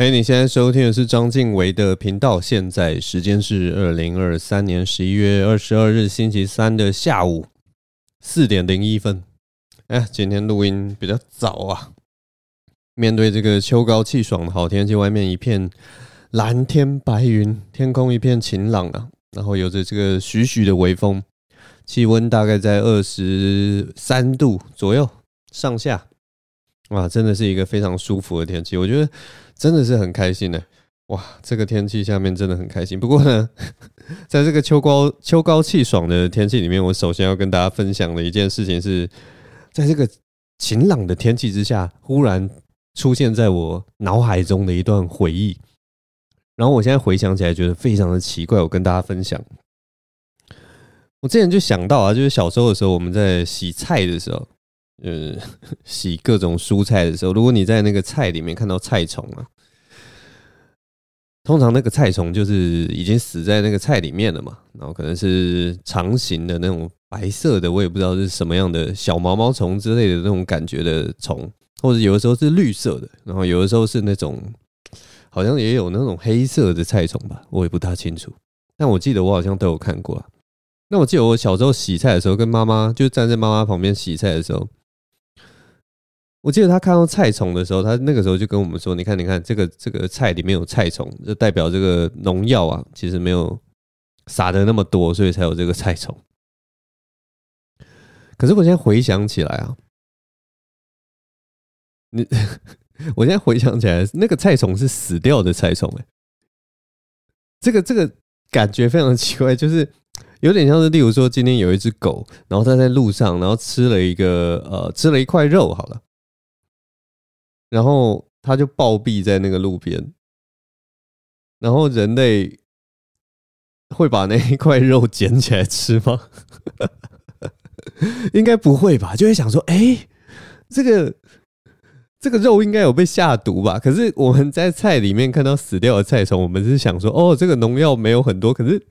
哎，你现在收听的是章晋唯的频道。现在时间是二零二三年十一月二十二日星期三的下午四点零一分。哎，今天录音比较早啊。面对这个秋高气爽的好天气，外面一片蓝天白云，天空一片晴朗啊。然后有着这个徐徐的微风，气温大概在二十三度左右上下。哇，真的是一个非常舒服的天气，我觉得真的是很开心的。哇，这个天气下面真的很开心。不过呢，在这个秋高秋高气爽的天气里面，我首先要跟大家分享的一件事情是，在这个晴朗的天气之下，忽然出现在我脑海中的一段回忆。然后我现在回想起来，觉得非常的奇怪。我跟大家分享，我之前就想到啊，就是小时候的时候，我们在洗菜的时候。呃，洗各种蔬菜的时候，如果你在那个菜里面看到菜虫啊，通常那个菜虫就是已经死在那个菜里面了嘛，然后可能是长形的那种白色的，我也不知道是什么样的小毛毛虫之类的那种感觉的虫，或者有的时候是绿色的，然后有的时候是那种好像也有那种黑色的菜虫吧，我也不大清楚，但我记得我好像都有看过啊。那我记得我小时候洗菜的时候，跟妈妈就站在妈妈旁边洗菜的时候。我记得他看到菜虫的时候，他那个时候就跟我们说：“你看，你看，这个这个菜里面有菜虫，就代表这个农药啊，其实没有撒的那么多，所以才有这个菜虫。”可是我现在回想起来啊，你，我现在回想起来，那个菜虫是死掉的菜虫，哎，这个这个感觉非常奇怪，就是有点像是，例如说，今天有一只狗，然后它在路上，然后吃了一个呃，吃了一块肉，好了。然后他就暴毙在那个路边，然后人类会把那一块肉捡起来吃吗？应该不会吧？就会想说，哎，这个这个肉应该有被下毒吧？可是我们在菜里面看到死掉的菜虫，我们是想说，哦，这个农药没有很多，可是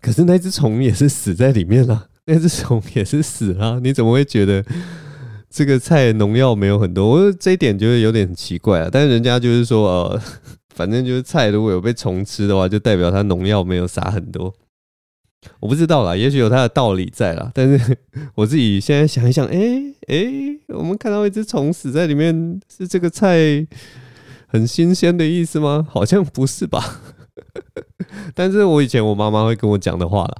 可是那只虫也是死在里面了，那只虫也是死了，你怎么会觉得？这个菜农药没有很多，我这一点觉得有点奇怪啊。但是人家就是说，呃，反正就是菜如果有被虫吃的话，就代表它农药没有撒很多。我不知道啦，也许有它的道理在啦。但是 我自己现在想一想，哎哎，我们看到一只虫死在里面，是这个菜很新鲜的意思吗？好像不是吧。但是我以前我妈妈会跟我讲的话啦。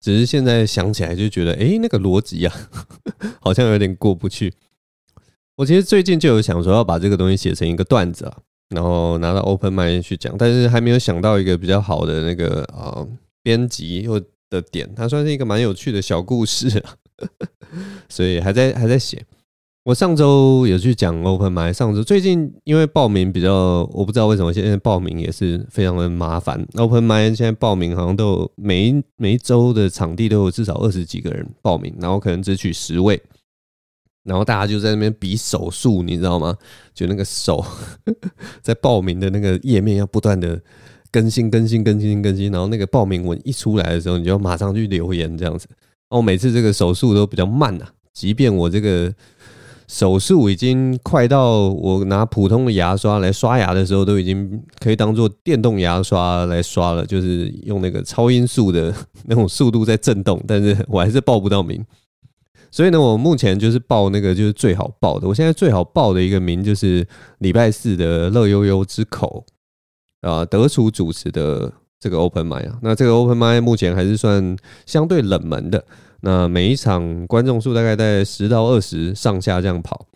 只是现在想起来就觉得，哎，那个逻辑啊，好像有点过不去。我其实最近就有想说要把这个东西写成一个段子啊，然后拿到 Open Mind 去讲，但是还没有想到一个比较好的那个啊编辑或的点，它算是一个蛮有趣的小故事啊，所以还在还在写。我上周有去讲 Open Mic，上周最近因为报名比较，我不知道为什么现在报名也是非常的麻烦。Open Mic 现在报名好像都有每一每一周的场地都有至少二十几个人报名，然后可能只取十位，然后大家就在那边比手速，你知道吗？就那个手 在报名的那个页面要不断的更新更新更新更新，然后那个报名文一出来的时候，你就要马上去留言这样子。哦，每次这个手速都比较慢呐，即便我这个。手速已经快到我拿普通的牙刷来刷牙的时候，都已经可以当做电动牙刷来刷了，就是用那个超音速的那种速度在震动，但是我还是报不到名。所以呢，我目前就是报那个就是最好报的。我现在最好报的一个名就是礼拜四的乐悠悠之口啊，德厨主持的这个 Open m i 啊。那这个 Open m i 目前还是算相对冷门的。那每一场观众数大概在十到二十上下这样跑，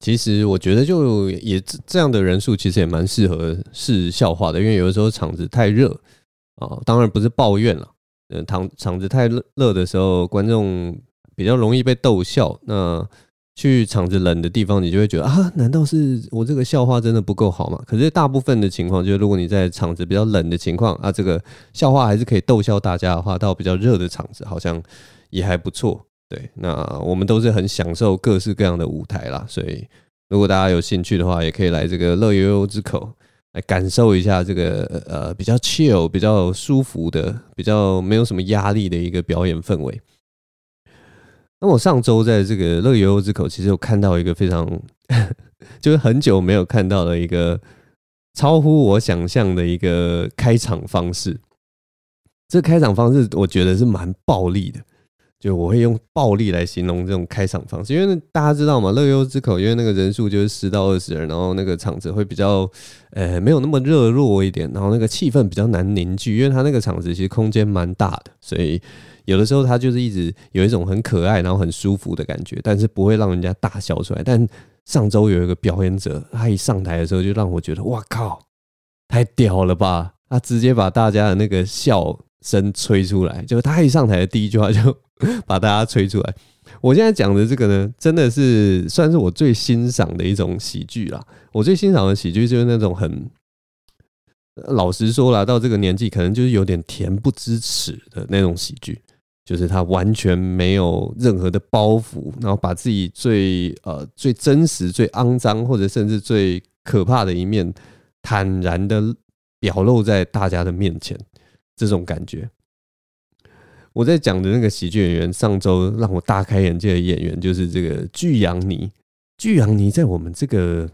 其实我觉得就也这样的人数其实也蛮适合试笑话的，因为有的时候场子太热啊，当然不是抱怨了，嗯，场场子太热的时候，观众比较容易被逗笑。那去场子冷的地方，你就会觉得啊，难道是我这个笑话真的不够好吗？可是大部分的情况就是，如果你在场子比较冷的情况啊，这个笑话还是可以逗笑大家的话，到比较热的场子好像。也还不错，对，那我们都是很享受各式各样的舞台啦，所以如果大家有兴趣的话，也可以来这个乐悠悠之口来感受一下这个呃比较 chill、比较舒服的、比较没有什么压力的一个表演氛围。那我上周在这个乐悠悠之口，其实有看到一个非常 就是很久没有看到的一个超乎我想象的一个开场方式。这开场方式我觉得是蛮暴力的。就我会用暴力来形容这种开场方式，因为大家知道嘛，乐悠之口，因为那个人数就是十到二十人，然后那个场子会比较，呃，没有那么热络一点，然后那个气氛比较难凝聚，因为它那个场子其实空间蛮大的，所以有的时候它就是一直有一种很可爱，然后很舒服的感觉，但是不会让人家大笑出来。但上周有一个表演者，他一上台的时候就让我觉得，哇靠，太屌了吧！他直接把大家的那个笑声吹出来，就是他一上台的第一句话就。把大家吹出来。我现在讲的这个呢，真的是算是我最欣赏的一种喜剧啦。我最欣赏的喜剧就是那种很老实说啦，到这个年纪可能就是有点恬不知耻的那种喜剧，就是他完全没有任何的包袱，然后把自己最呃最真实、最肮脏或者甚至最可怕的一面坦然的表露在大家的面前，这种感觉。我在讲的那个喜剧演员，上周让我大开眼界的演员就是这个巨阳尼。巨阳尼在我们这个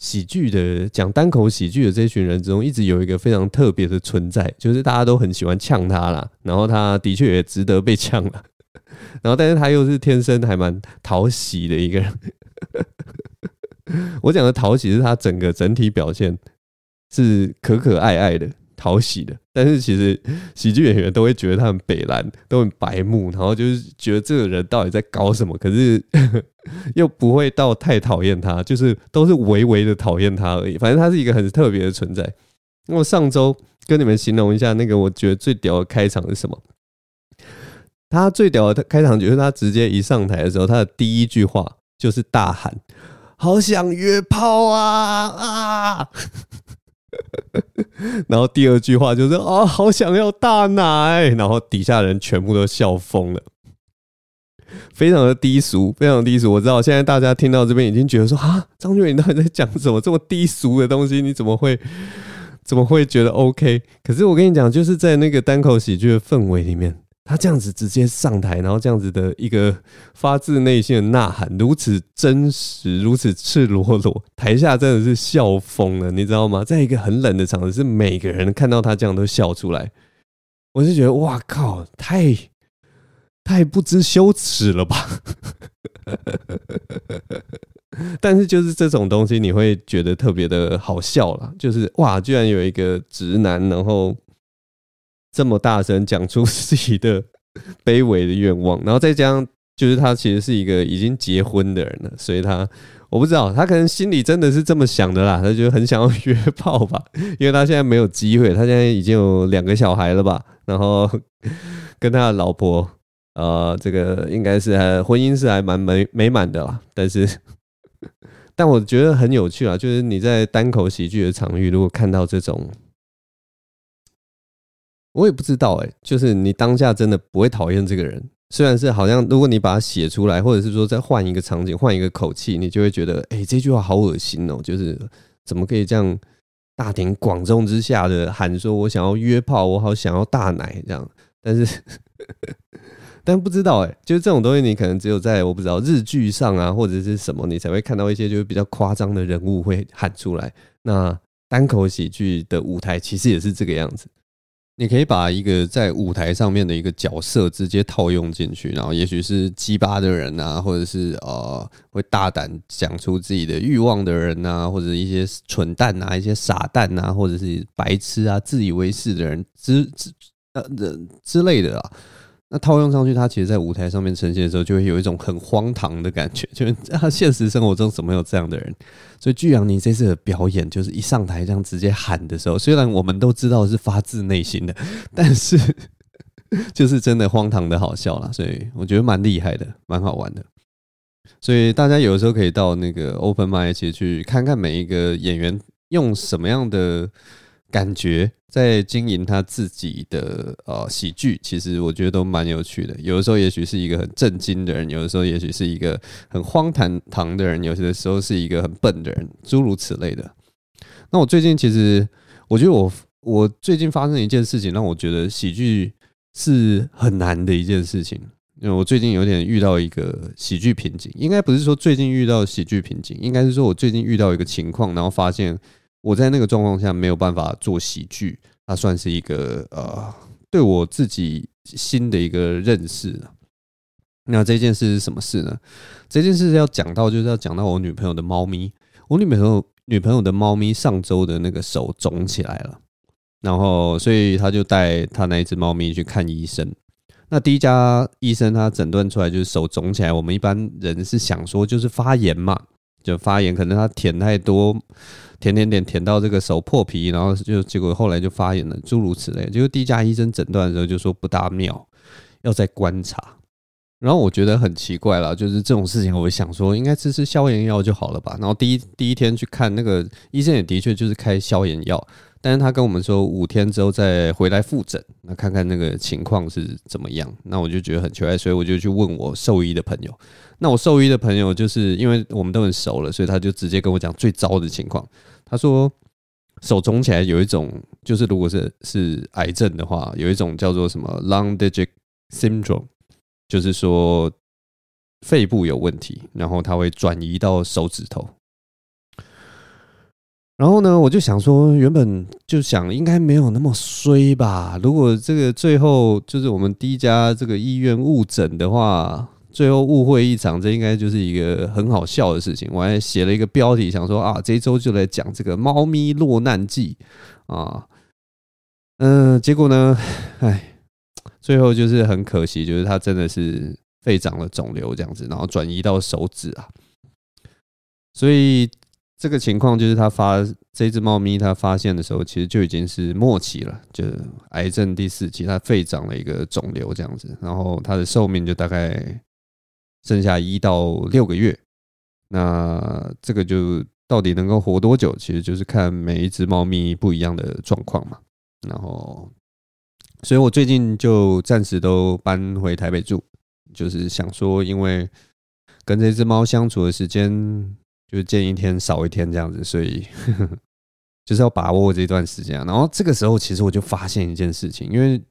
喜剧的讲单口喜剧的这群人之中，一直有一个非常特别的存在，就是大家都很喜欢呛他啦。然后他的确也值得被呛了。然后，但是他又是天生还蛮讨喜的一个人。我讲的讨喜是他整个整体表现是可可爱爱的。讨喜的，但是其实喜剧演员都会觉得他很北蓝，都很白目，然后就是觉得这个人到底在搞什么，可是 又不会到太讨厌他，就是都是微微的讨厌他而已。反正他是一个很特别的存在。那我上周跟你们形容一下那个我觉得最屌的开场是什么？他最屌的开场就是他直接一上台的时候，他的第一句话就是大喊：“好想约炮啊啊！” 然后第二句话就是啊，好想要大奶，然后底下人全部都笑疯了，非常的低俗，非常低俗。我知道现在大家听到这边已经觉得说啊，张俊你到底在讲什么这么低俗的东西？你怎么会 怎么会觉得 OK？可是我跟你讲，就是在那个单口喜剧的氛围里面。他这样子直接上台，然后这样子的一个发自内心的呐喊，如此真实，如此赤裸裸，台下真的是笑疯了，你知道吗？在一个很冷的场子，是每个人看到他这样都笑出来，我就觉得哇靠，太太不知羞耻了吧！但是就是这种东西，你会觉得特别的好笑了，就是哇，居然有一个直男，然后。这么大声讲出自己的卑微的愿望，然后再加上就是他其实是一个已经结婚的人了，所以他我不知道他可能心里真的是这么想的啦，他就很想要约炮吧，因为他现在没有机会，他现在已经有两个小孩了吧，然后跟他的老婆呃，这个应该是婚姻是还蛮美美满的啦，但是 但我觉得很有趣啊，就是你在单口喜剧的场域，如果看到这种。我也不知道哎、就是你当下真的不会讨厌这个人，虽然是好像如果你把它写出来，或者是说再换一个场景、换一个口气，你就会觉得，哎，这句话好恶心哦，就是怎么可以这样大庭广众之下的喊说“我想要约炮，我好想要大奶”这样，但是 但不知道哎、就是这种东西，你可能只有在我不知道日剧上啊，或者是什么，你才会看到一些就是比较夸张的人物会喊出来。那单口喜剧的舞台其实也是这个样子。你可以把一个在舞台上面的一个角色直接套用进去，然后也许是鸡巴的人啊，或者是呃会大胆讲出自己的欲望的人啊，或者一些蠢蛋啊，一些傻蛋啊，或者是白痴啊，自以为是的人之之呃人之类的啊。那套用上去，他其实，在舞台上面呈现的时候，就会有一种很荒唐的感觉。就是他现实生活中怎么有这样的人？所以巨阳你这次的表演，就是一上台这样直接喊的时候，虽然我们都知道是发自内心的，但是 就是真的荒唐的好笑啦。所以我觉得蛮厉害的，蛮好玩的。所以大家有的时候可以到那个 Open Mic 去看看每一个演员用什么样的。感觉在经营他自己的呃喜剧，其实我觉得都蛮有趣的。有的时候也许是一个很震惊的人，有的时候也许是一个很荒唐唐的人，有些时候是一个很笨的人，诸如此类的。那我最近其实，我觉得我我最近发生一件事情，让我觉得喜剧是很难的一件事情。因为我最近有点遇到一个喜剧瓶颈，应该不是说最近遇到喜剧瓶颈，应该是说我最近遇到一个情况，然后发现。我在那个状况下没有办法做喜剧，它算是一个呃，对我自己新的一个认识。那这件事是什么事呢？这件事要讲到，就是要讲到我女朋友的猫咪。我女朋友女朋友的猫咪上周的那个手肿起来了，然后所以他就带他那一只猫咪去看医生。那第一家医生他诊断出来就是手肿起来。我们一般人是想说就是发炎嘛，就发炎，可能他舔太多，舔舔舔舔到这个手破皮，然后就结果后来就发炎了，诸如此类。结果第一家医生诊断的时候就说不大妙，要再观察。然后我觉得很奇怪啦，就是这种事情，我想说应该吃吃消炎药就好了吧。然后第一第一天去看那个医生，也的确就是开消炎药，但是他跟我们说五天之后再回来复诊，那看看那个情况是怎么样。那我就觉得很奇怪，所以我就去问我兽医的朋友。那我兽医的朋友就是因为我们都很熟了，所以他就直接跟我讲最糟的情况。他说手肿起来有一种，就是如果是是癌症的话，有一种叫做什么 Lung Digit Syndrome。就是说肺部有问题，然后它会转移到手指头。然后呢，我就想说，原本就想应该没有那么衰吧。如果这个最后就是我们第一家这个医院误诊的话，最后误会一场，这应该就是一个很好笑的事情。我还写了一个标题，想说啊，这一周就来讲这个猫咪落难记啊。嗯，结果呢，哎。最后就是很可惜，就是它真的是肺长了肿瘤这样子，然后转移到手指啊。所以这个情况就是它发这只猫咪，它发现的时候其实就已经是末期了，就是癌症第四期，它肺长了一个肿瘤这样子，然后它的寿命就大概剩下一到六个月。那这个就到底能够活多久，其实就是看每一只猫咪不一样的状况嘛。然后。所以我最近就暂时都搬回台北住，就是想说，因为跟这只猫相处的时间就是见一天少一天这样子，所以 就是要把握这段时间。然后这个时候，其实我就发现一件事情，因为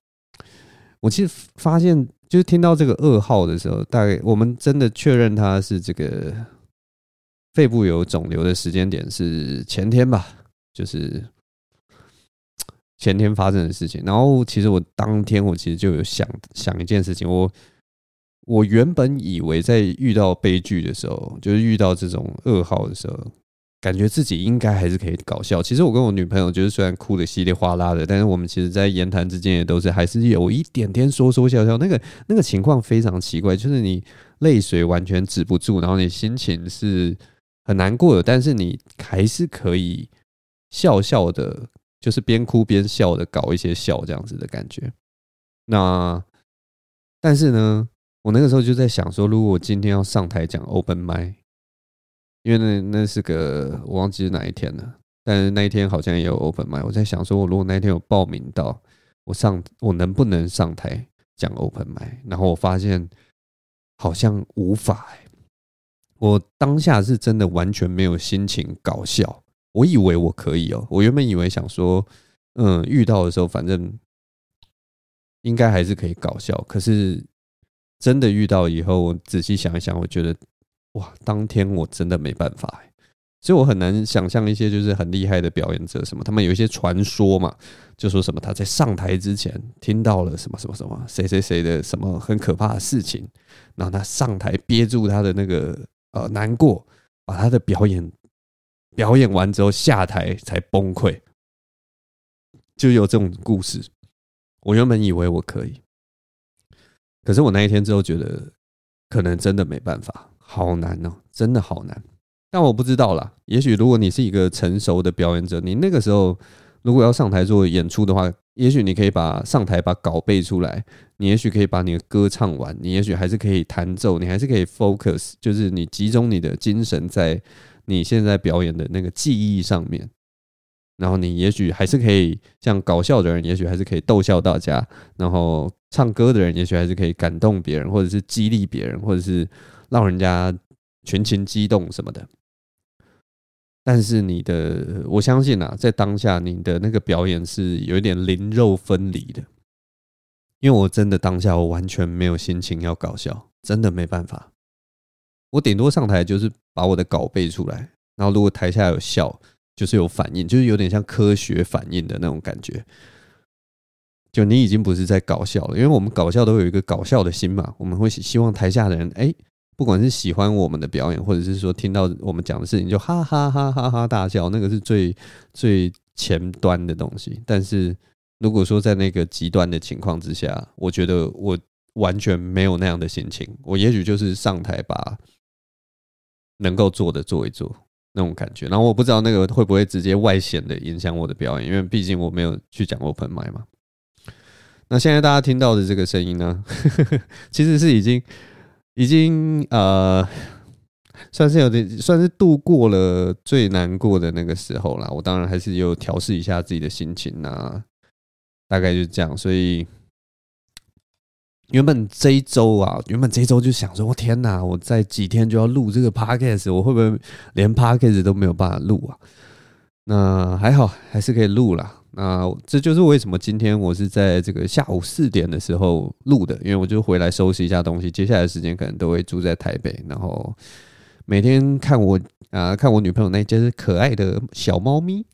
我其实发现，就是听到这个噩耗的时候，大概我们真的确认他是这个肺部有肿瘤的时间点是前天吧，就是。前天发生的事情，然后其实我当天我其实就有想想一件事情，我我原本以为在遇到悲剧的时候，就是遇到这种噩耗的时候，感觉自己应该还是可以搞笑。其实我跟我女朋友就是虽然哭得稀里哗啦的，但是我们其实在言谈之间也都是还是有一点点说说笑笑。那个那个情况非常奇怪，就是你泪水完全止不住，然后你心情是很难过的，但是你还是可以笑笑的。就是边哭边笑的搞一些笑这样子的感觉。那但是呢，我那个时候就在想说，如果我今天要上台讲 open mic，因为那那是个我忘记是哪一天了，但是那一天好像也有 open mic。我在想说，我如果那一天有报名到，我上我能不能上台讲 open mic？然后我发现好像无法欸。我当下是真的完全没有心情搞笑。我以为我可以哦，我原本以为想说，嗯，遇到的时候反正应该还是可以搞笑。可是真的遇到以后，我仔细想一想，我觉得哇，当天我真的没办法。所以我很难想象一些就是很厉害的表演者什么，他们有一些传说嘛，就说什么他在上台之前听到了什么什么什么谁谁谁的什么很可怕的事情，然后他上台憋住他的那个呃难过，把他的表演。表演完之后下台才崩溃，就有这种故事。我原本以为我可以，可是我那一天之后觉得可能真的没办法，好难哦，真的好难。但我不知道啦，也许如果你是一个成熟的表演者，你那个时候如果要上台做演出的话，也许你可以把上台把稿背出来，你也许可以把你的歌唱完，你也许还是可以弹奏，你还是可以 focus，就是你集中你的精神在。你现在表演的那个记忆上面，然后你也许还是可以像搞笑的人，也许还是可以逗笑大家；然后唱歌的人，也许还是可以感动别人，或者是激励别人，或者是让人家群情激动什么的。但是你的，我相信啊，在当下你的那个表演是有一点灵肉分离的，因为我真的当下我完全没有心情要搞笑，真的没办法。我顶多上台就是把我的稿背出来，然后如果台下有笑，就是有反应，就是有点像科学反应的那种感觉。就你已经不是在搞笑了，因为我们搞笑都有一个搞笑的心嘛，我们会希望台下的人，哎，不管是喜欢我们的表演，或者是说听到我们讲的事情就哈哈哈哈哈大笑，那个是最最前端的东西。但是如果说在那个极端的情况之下，我觉得我完全没有那样的心情，我也许就是上台把能够做的做一做那种感觉，然后我不知道那个会不会直接外显的影响我的表演，因为毕竟我没有去讲 open mic 嘛。那现在大家听到的这个声音呢，其实是已经已经呃，算是有点算是度过了最难过的那个时候了。我当然还是有调试一下自己的心情啊，大概就是这样。所以原本这一周啊，原本这一周就想说，我天哪，我在几天就要录这个 podcast，我会不会连 podcast 都没有办法录啊？那还好，还是可以录啦。那这就是为什么今天我是在这个下午四点的时候录的，因为我就回来收拾一下东西，接下来的时间可能都会住在台北，然后每天看我啊，看我女朋友那只可爱的小猫咪，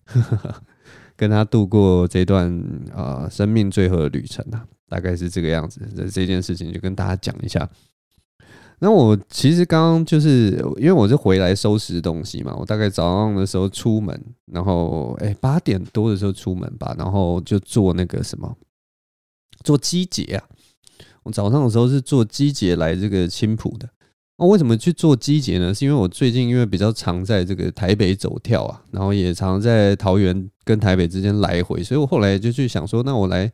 跟她度过这段啊生命最后的旅程啊，大概是这个样子。这这件事情就跟大家讲一下。那我其实刚刚就是因为我是回来收拾东西嘛，我大概早上的时候出门，然后哎八点多的时候出门吧，然后就坐那个什么，坐机捷啊。我早上的时候是坐机捷来这个青埔的。那为什么去坐机捷呢？是因为我最近因为比较常在这个台北走跳啊，然后也常在桃园跟台北之间来回，所以我后来就去想说，那我来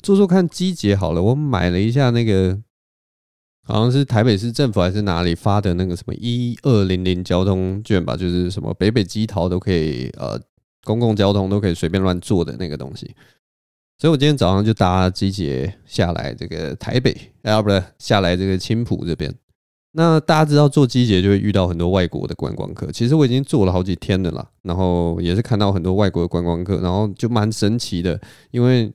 做做看机捷好了。我买了一下那个。好像是台北市政府还是哪里发的那个什么一二零零交通券吧，就是什么北北基桃都可以，呃，公共交通都可以随便乱坐的那个东西。所以我今天早上就搭机捷下来这个台北，啊，不对下来这个青埔这边。那大家知道坐机捷就会遇到很多外国的观光客，其实我已经坐了好几天了啦，然后也是看到很多外国的观光客，然后就蛮神奇的，因为。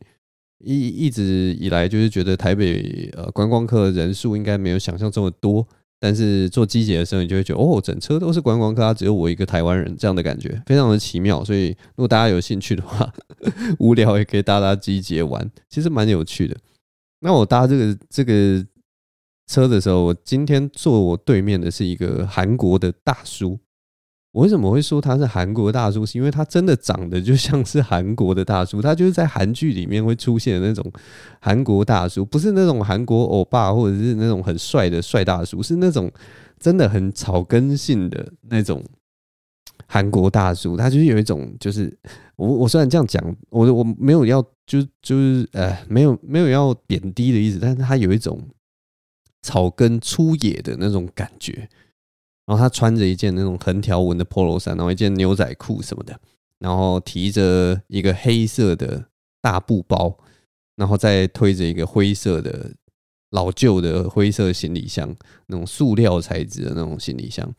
一一直以来就是觉得台北呃观光客人数应该没有想象这么多，但是坐机捷的时候你就会觉得哦，整车都是观光客，只有我一个台湾人这样的感觉，非常的奇妙。所以如果大家有兴趣的话，无聊也可以搭搭机捷玩，其实蛮有趣的。那我搭这个这个车的时候，我今天坐我对面的是一个韩国的大叔。我为什么会说他是韩国大叔？是因为他真的长得就像是韩国的大叔，他就是在韩剧里面会出现的那种韩国大叔，不是那种韩国欧巴或者是那种很帅的帅大叔，是那种真的很草根性的那种韩国大叔。他就是有一种，就是我我虽然这样讲，我我没有要就就是呃没有没有要贬低的意思，但是他有一种草根粗野的那种感觉。然后他穿着一件那种横条纹的 Polo 衫，然后一件牛仔裤什么的，然后提着一个黑色的大布包，然后再推着一个灰色的老旧的灰色行李箱，那种塑料材质的那种行李箱。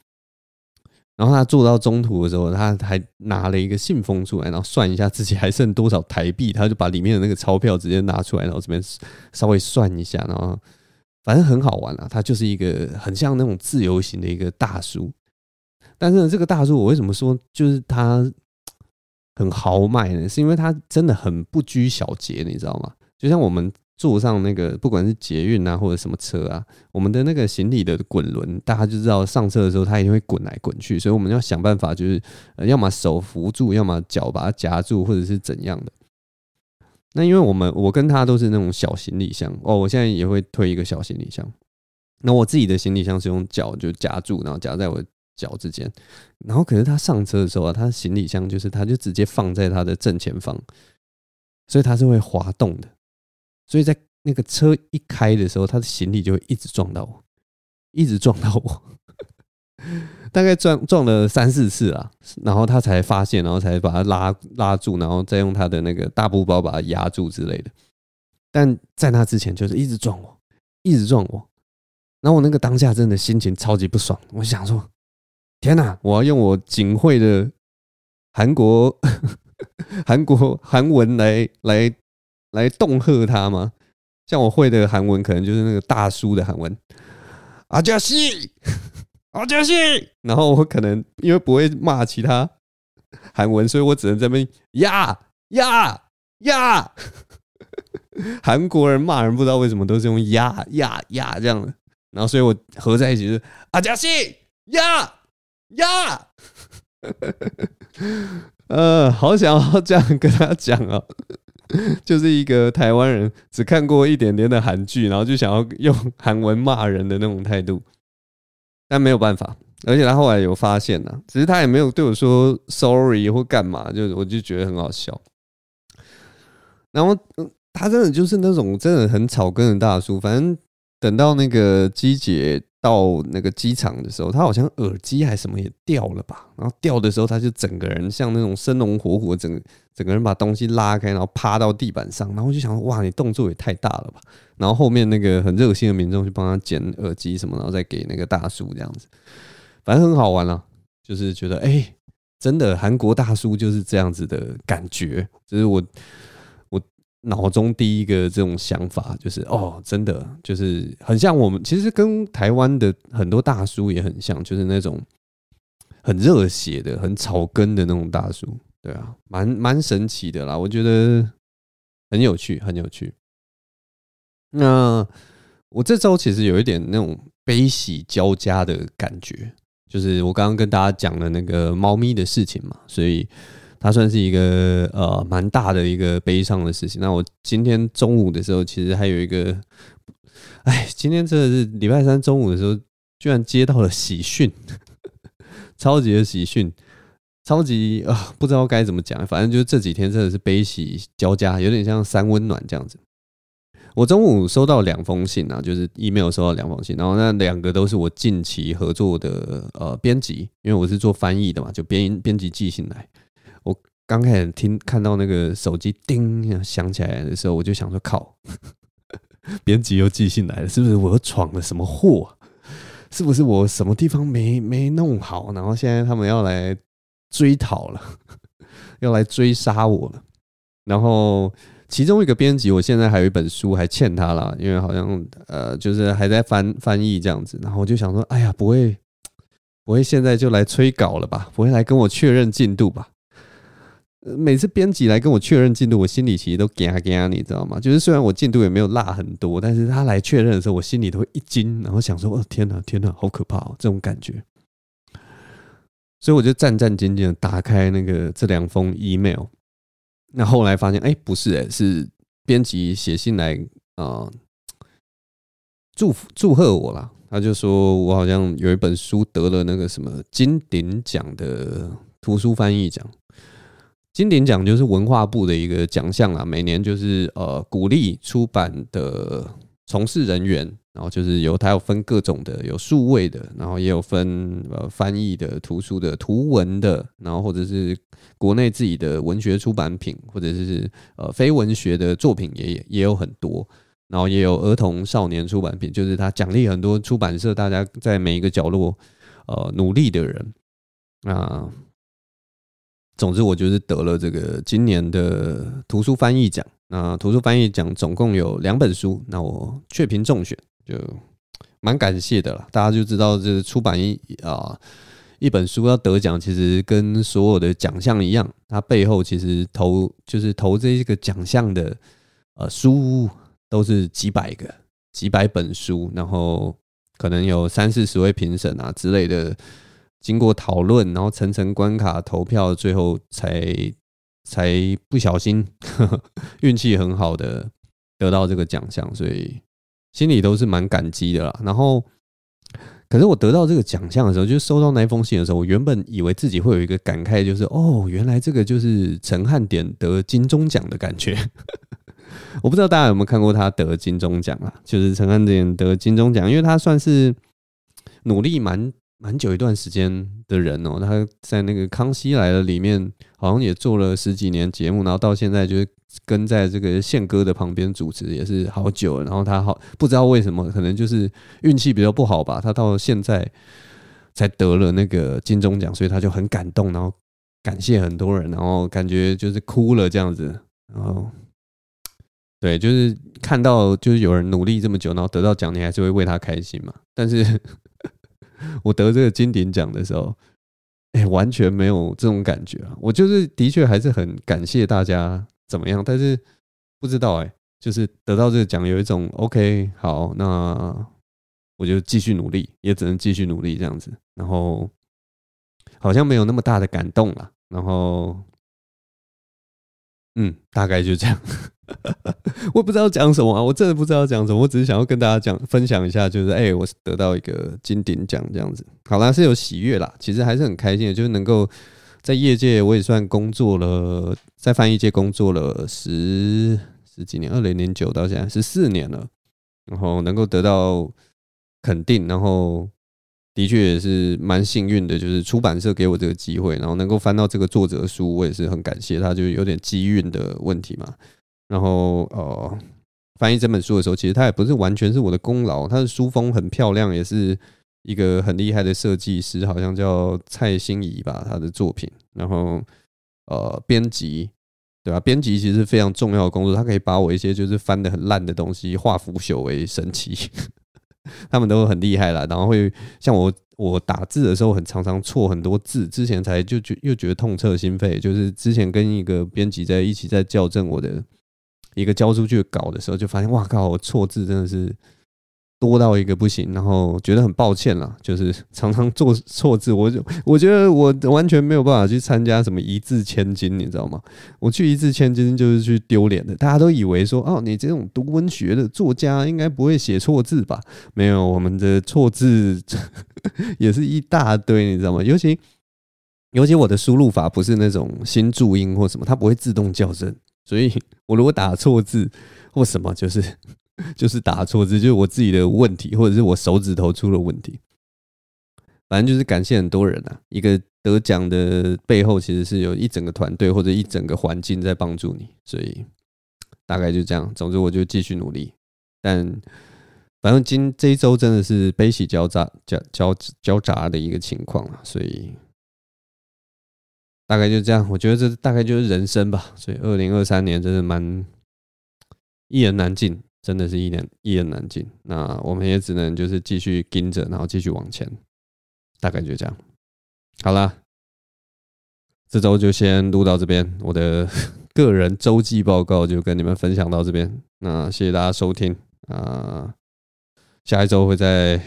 然后他坐到中途的时候，他还拿了一个信封出来，然后算一下自己还剩多少台币，他就把里面的那个钞票直接拿出来，然后这边稍微算一下，然后。反正很好玩啊，他就是一个很像那种自由行的一个大叔。但是呢，这个大叔我为什么说就是他很豪迈呢？是因为他真的很不拘小节，你知道吗？就像我们坐上那个不管是捷运啊或者什么车啊，我们的那个行李的滚轮，大家就知道上车的时候它一定会滚来滚去，所以我们要想办法，就是要么手扶住，要么脚把它夹住，或者是怎样的。那因为我们我跟他都是那种小行李箱哦，我现在也会推一个小行李箱。那我自己的行李箱是用脚就夹住，然后夹在我脚之间。然后可是他上车的时候啊，他的行李箱就是他就直接放在他的正前方，所以他是会滑动的。所以在那个车一开的时候，他的行李就会一直撞到我，一直撞到我。大概撞撞了三四次啊，然后他才发现，然后才把他拉拉住，然后再用他的那个大布包把他压住之类的。但在那之前，就是一直撞我，一直撞我。然后我那个当下真的心情超级不爽，我想说：天哪，我要用我仅会的韩国 韩国韩文来来来恫吓他吗？像我会的韩文，可能就是那个大叔的韩文，阿加西。好，就是，然后我可能因为不会骂其他韩文，所以我只能在那边呀呀呀。韩国人骂人不知道为什么都是用呀呀呀这样的，然后所以我合在一起是阿加西呀呀。呃，好想要这样跟他讲啊，就是一个台湾人只看过一点点的韩剧，然后就想要用韩文骂人的那种态度，但没有办法。而且他后来有发现呢，只是他也没有对我说 sorry 或干嘛，就我就觉得很好笑。然后，他真的就是那种真的很草根的大叔。反正等到那个机姐到那个机场的时候，他好像耳机还什么也掉了吧？然后掉的时候，他就整个人像那种生龙活虎，整整个人把东西拉开，然后趴到地板上。然后就想，哇，你动作也太大了吧？然后后面那个很热心的民众去帮他捡耳机什么，然后再给那个大叔这样子。反正很好玩了，就是觉得哎、真的韩国大叔就是这样子的感觉，就是我脑中第一个这种想法，就是哦，真的就是很像我们，其实跟台湾的很多大叔也很像，就是那种很热血的、很草根的那种大叔，对啊，蛮蛮神奇的啦，我觉得很有趣，很有趣。那我这周其实有一点那种悲喜交加的感觉。就是我刚刚跟大家讲的那个猫咪的事情嘛，所以它算是一个呃蛮大的一个悲伤的事情。那我今天中午的时候，其实还有一个，哎，今天真的是礼拜三中午的时候，居然接到了喜讯，超级的喜讯，超级啊、呃，不知道该怎么讲，反正就是这几天真的是悲喜交加，有点像三温暖这样子。我中午收到两封信啊，就是 email 收到两封信，然后那两个都是我近期合作的呃编辑，因为我是做翻译的嘛，就编编辑寄信来。刚开始听看到那个手机叮响起来的时候，我就想说靠，编辑又寄信来了，是不是我闯了什么祸？是不是我什么地方没没弄好？然后现在他们要来追讨了，要来追杀我了，然后。其中一个编辑，我现在还有一本书还欠他了，因为好像呃，就是还在翻翻译这样子。然后我就想说，哎呀，不会不会现在就来催稿了吧？不会来跟我确认进度吧？每次编辑来跟我确认进度，我心里其实都嘎嘎，你知道吗？就是虽然我进度也没有落很多，但是他来确认的时候，我心里都会一惊，然后想说，哦，天哪，天哪，好可怕哦，这种感觉。所以我就战战兢兢的打开那个这两封 email。那后来发现，哎，不是，哎，是编辑写信来啊、祝福祝贺我啦。他就说我好像有一本书得了那个什么金鼎奖的图书翻译奖。金鼎奖就是文化部的一个奖项啦，每年就是呃鼓励出版的从事人员。然后就是有，它有分各种的，有数位的，然后也有分呃翻译的、图书的、图文的，然后或者是国内自己的文学出版品，或者是呃非文学的作品也也有很多，然后也有儿童少年出版品，就是他奖励很多出版社，大家在每一个角落呃努力的人啊。总之，我就是得了这个今年的图书翻译奖。那图书翻译奖总共有两本书，那我确评中选。就蛮感谢的了，大家就知道，这出版一啊一本书要得奖，其实跟所有的奖项一样，它背后其实投就是投这一个奖项的呃书都是几百个、几百本书，然后可能有三四十位评审啊之类的，经过讨论，然后层层关卡投票，最后才才不小心 运气很好的得到这个奖项，所以。心里都是蛮感激的啦，然后，可是我得到这个奖项的时候，就收到那封信的时候，我原本以为自己会有一个感慨，就是哦，原来这个就是陈汉典得金钟奖的感觉。我不知道大家有没有看过他得金钟奖啊？就是陈汉典得金钟奖，因为他算是努力蛮蛮久一段时间的人哦，他在那个《康熙来了》里面好像也做了十几年节目，然后到现在就是。跟在这个宪哥的旁边主持也是好久，然后他好不知道为什么，可能就是运气比较不好吧。他到现在才得了那个金钟奖，所以他就很感动，然后感谢很多人，然后感觉就是哭了这样子。然后对，就是看到就是有人努力这么久，然后得到奖，你还是会为他开心嘛。但是我得这个金鼎奖的时候，哎、完全没有这种感觉啊！我就是的确还是很感谢大家怎么样，但是不知道哎、就是得到这个奖有一种 OK 好，那我就继续努力，也只能继续努力这样子，然后好像没有那么大的感动了，然后。嗯，大概就这样。我不知道讲什么啊，我真的不知道讲什么。我只是想要跟大家讲分享一下，就是哎、我得到一个金鼎奖这样子。好啦，是有喜悦啦，其实还是很开心的，就是能够在业界，我也算工作了，在翻译界工作了十十几年，二零零九到现在十四年了，然后能够得到肯定，然后。的确也是蛮幸运的，就是出版社给我这个机会，然后能够翻到这个作者的书，我也是很感谢他，就是有点机运的问题嘛。然后呃，翻译这本书的时候，其实他也不是完全是我的功劳，他的书封很漂亮，也是一个很厉害的设计师，好像叫蔡心怡吧，他的作品。然后呃，编辑对吧？编辑其实是非常重要的工作，他可以把我一些就是翻得很烂的东西化腐朽为神奇。他们都很厉害啦，然后会像我，我打字的时候很常常错很多字，之前才就觉又觉得痛彻心扉，就是之前跟一个编辑在一起在校正我的一个交出去的稿的时候，就发现哇靠，我错字真的是。多到一个不行，然后觉得很抱歉啦，就是常常做错字，我就我觉得我完全没有办法去参加什么一字千金，你知道吗？我去一字千金就是去丢脸的，大家都以为说哦，你这种读文学的作家应该不会写错字吧？没有，我们的错字 也是一大堆，你知道吗？尤其尤其我的输入法不是那种新注音或什么，它不会自动校正，所以 我如果打错字或什么，就是。就是打错字，就是我自己的问题，或者是我手指头出了问题。反正就是感谢很多人啊，一个得奖的背后，其实是有一整个团队或者一整个环境在帮助你，所以大概就这样。总之，我就继续努力。但反正今这一周真的是悲喜交杂、交交交杂的一个情况啊，所以大概就这样。我觉得这大概就是人生吧。所以二零二三年真的蛮一言难尽。真的是一言一言难尽，那我们也只能就是继续盯着，然后继续往前，大概就这样。好啦，这周就先录到这边，我的个人周记报告就跟你们分享到这边。那谢谢大家收听啊，下一周会再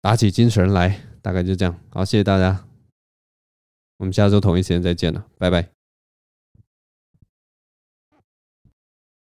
打起精神来，大概就这样。好，谢谢大家，我们下周同一时间再见了，拜拜。